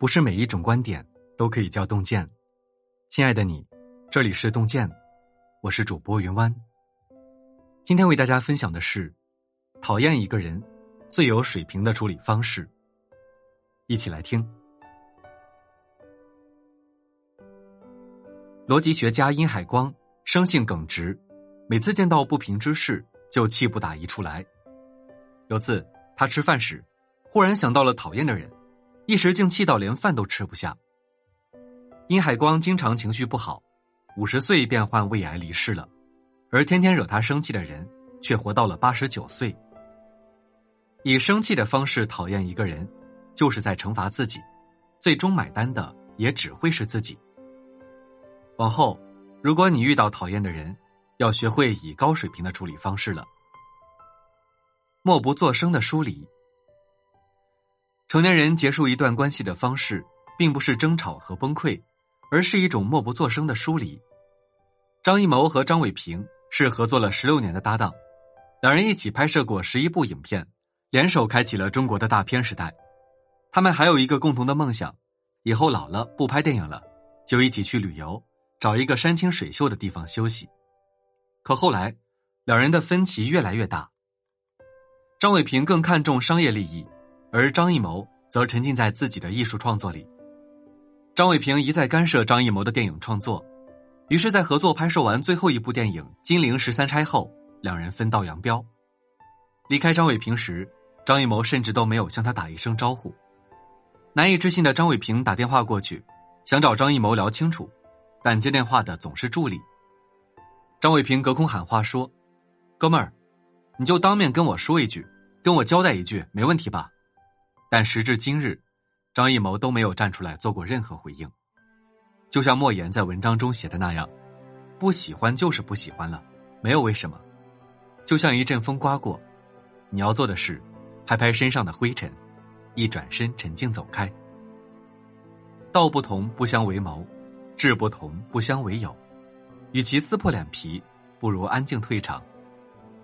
不是每一种观点都可以叫洞见。亲爱的你，这里是洞见，我是主播云湾。今天为大家分享的是，讨厌一个人最有水平的处理方式。一起来听。逻辑学家殷海光生性耿直，每次见到不平之事就气不打一处来。有次他吃饭时，忽然想到了讨厌的人，一时竟气到连饭都吃不下。殷海光经常情绪不好，五十岁便患胃癌离世了，而天天惹他生气的人却活到了八十九岁。以生气的方式讨厌一个人，就是在惩罚自己，最终买单的也只会是自己。往后，如果你遇到讨厌的人，要学会以高水平的处理方式了。默不作声的疏离。成年人结束一段关系的方式，并不是争吵和崩溃，而是一种默不作声的疏离。张艺谋和张伟平是合作了十六年的搭档，两人一起拍摄过十一部影片，联手开启了中国的大片时代。他们还有一个共同的梦想：以后老了不拍电影了，就一起去旅游，找一个山清水秀的地方休息。可后来，两人的分歧越来越大。张伟平更看重商业利益，而张艺谋则沉浸在自己的艺术创作里。张伟平一再干涉张艺谋的电影创作，于是，在合作拍摄完最后一部电影《金陵十三钗》后，两人分道扬镳。离开张伟平时，张艺谋甚至都没有向他打一声招呼。难以置信的张伟平打电话过去，想找张艺谋聊清楚，但接电话的总是助理。张伟平隔空喊话说：“哥们儿。”你就当面跟我说一句，跟我交代一句，没问题吧？但时至今日，张艺谋都没有站出来做过任何回应。就像莫言在文章中写的那样：“不喜欢就是不喜欢了，没有为什么。”就像一阵风刮过，你要做的是拍拍身上的灰尘，一转身沉静走开。道不同不相为谋，志不同不相为友。与其撕破脸皮，不如安静退场。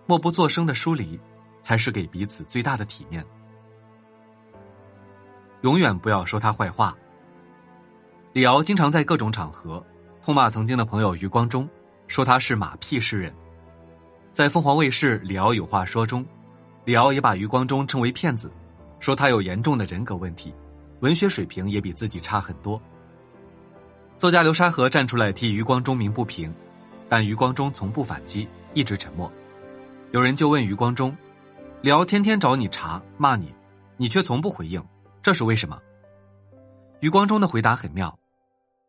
默不作声的疏离，才是给彼此最大的体面。永远不要说他坏话。李敖经常在各种场合痛骂曾经的朋友余光中，说他是马屁诗人。在凤凰卫视《李敖有话说》中，李敖也把余光中称为骗子，说他有严重的人格问题，文学水平也比自己差很多。作家流沙河站出来替余光中鸣不平，但余光中从不反击，一直沉默。有人就问余光中：“李敖天天找你茬骂你，你却从不回应，这是为什么？”余光中的回答很妙：“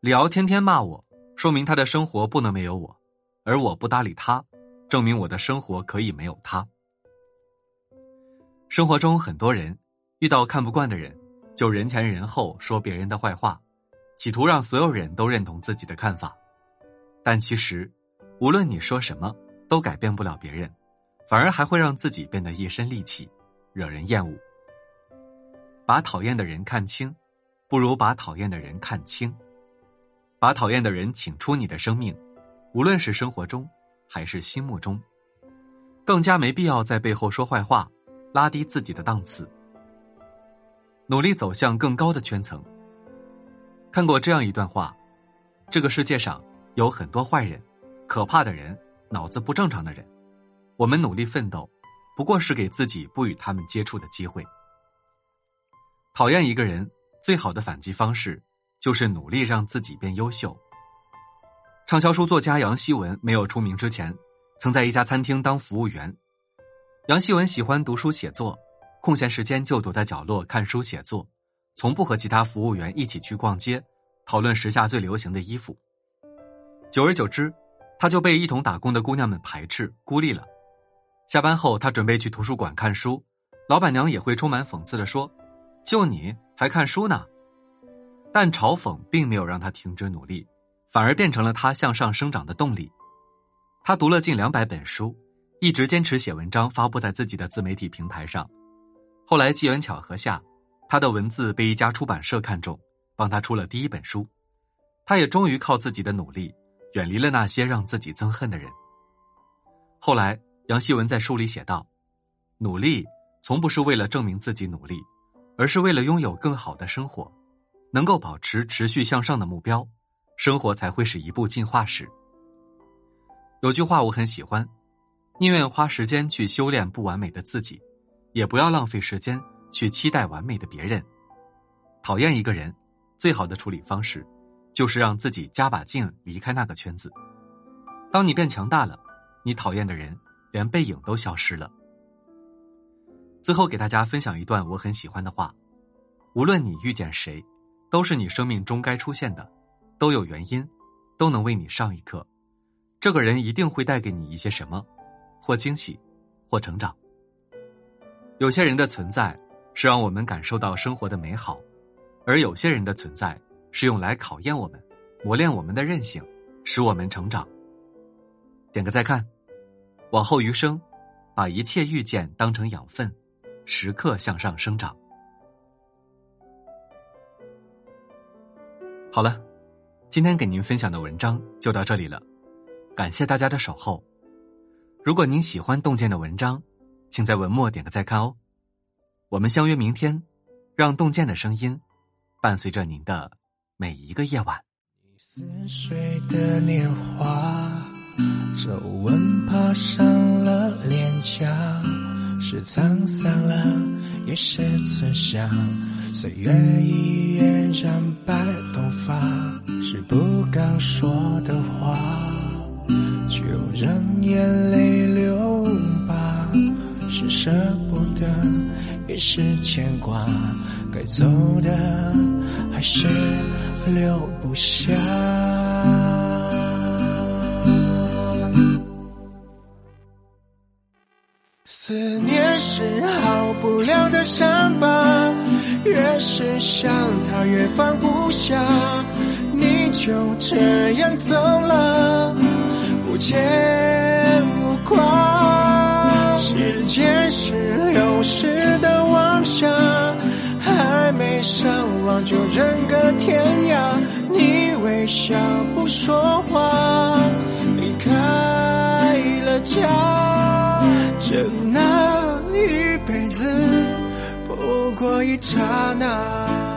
李敖天天骂我，说明他的生活不能没有我，而我不搭理他，证明我的生活可以没有他。”生活中很多人遇到看不惯的人，就人前人后说别人的坏话，企图让所有人都认同自己的看法，但其实，无论你说什么，都改变不了别人。反而还会让自己变得一身戾气，惹人厌恶。把讨厌的人看清，不如把讨厌的人看清。把讨厌的人请出你的生命，无论是生活中还是心目中，更加没必要在背后说坏话，拉低自己的档次。努力走向更高的圈层。看过这样一段话：这个世界上有很多坏人，可怕的人，脑子不正常的人。我们努力奋斗，不过是给自己不与他们接触的机会。讨厌一个人，最好的反击方式就是努力让自己变优秀。畅销书作家杨希文没有出名之前，曾在一家餐厅当服务员。杨希文喜欢读书写作，空闲时间就躲在角落看书写作，从不和其他服务员一起去逛街，讨论时下最流行的衣服。久而久之，他就被一同打工的姑娘们排斥孤立了。下班后，他准备去图书馆看书，老板娘也会充满讽刺的说：“就你还看书呢？”但嘲讽并没有让他停止努力，反而变成了他向上生长的动力。他读了近两百本书，一直坚持写文章，发布在自己的自媒体平台上。后来机缘巧合下，他的文字被一家出版社看中，帮他出了第一本书。他也终于靠自己的努力，远离了那些让自己憎恨的人。后来。杨希文在书里写道：“努力从不是为了证明自己努力，而是为了拥有更好的生活。能够保持持续向上的目标，生活才会是一部进化史。有句话我很喜欢：宁愿花时间去修炼不完美的自己，也不要浪费时间去期待完美的别人。讨厌一个人，最好的处理方式，就是让自己加把劲离开那个圈子。当你变强大了，你讨厌的人连背影都消失了。最后给大家分享一段我很喜欢的话：无论你遇见谁，都是你生命中该出现的，都有原因，都能为你上一课。这个人一定会带给你一些什么，或惊喜，或成长。有些人的存在是让我们感受到生活的美好，而有些人的存在是用来考验我们，磨练我们的韧性，使我们成长。点个再看，往后余生，把一切遇见当成养分，时刻向上生长。好了，今天给您分享的文章就到这里了。感谢大家的守候。如果您喜欢洞见的文章，请在文末点个再看哦。我们相约明天，让洞见的声音伴随着您的每一个夜晚。似水的年华，皱纹爬上了脸颊，是沧桑了，也是慈祥。岁月已延展白头发，是不敢说的话。就让眼泪流吧，是舍不得，也是牵挂。该走的还是留不下。不了的伤疤，越是想他越放不下。你就这样走了。无牵无挂，时间是流逝的妄想，还没上网就人隔天涯。你微笑不说话，离开了家，那一辈子不过一刹那。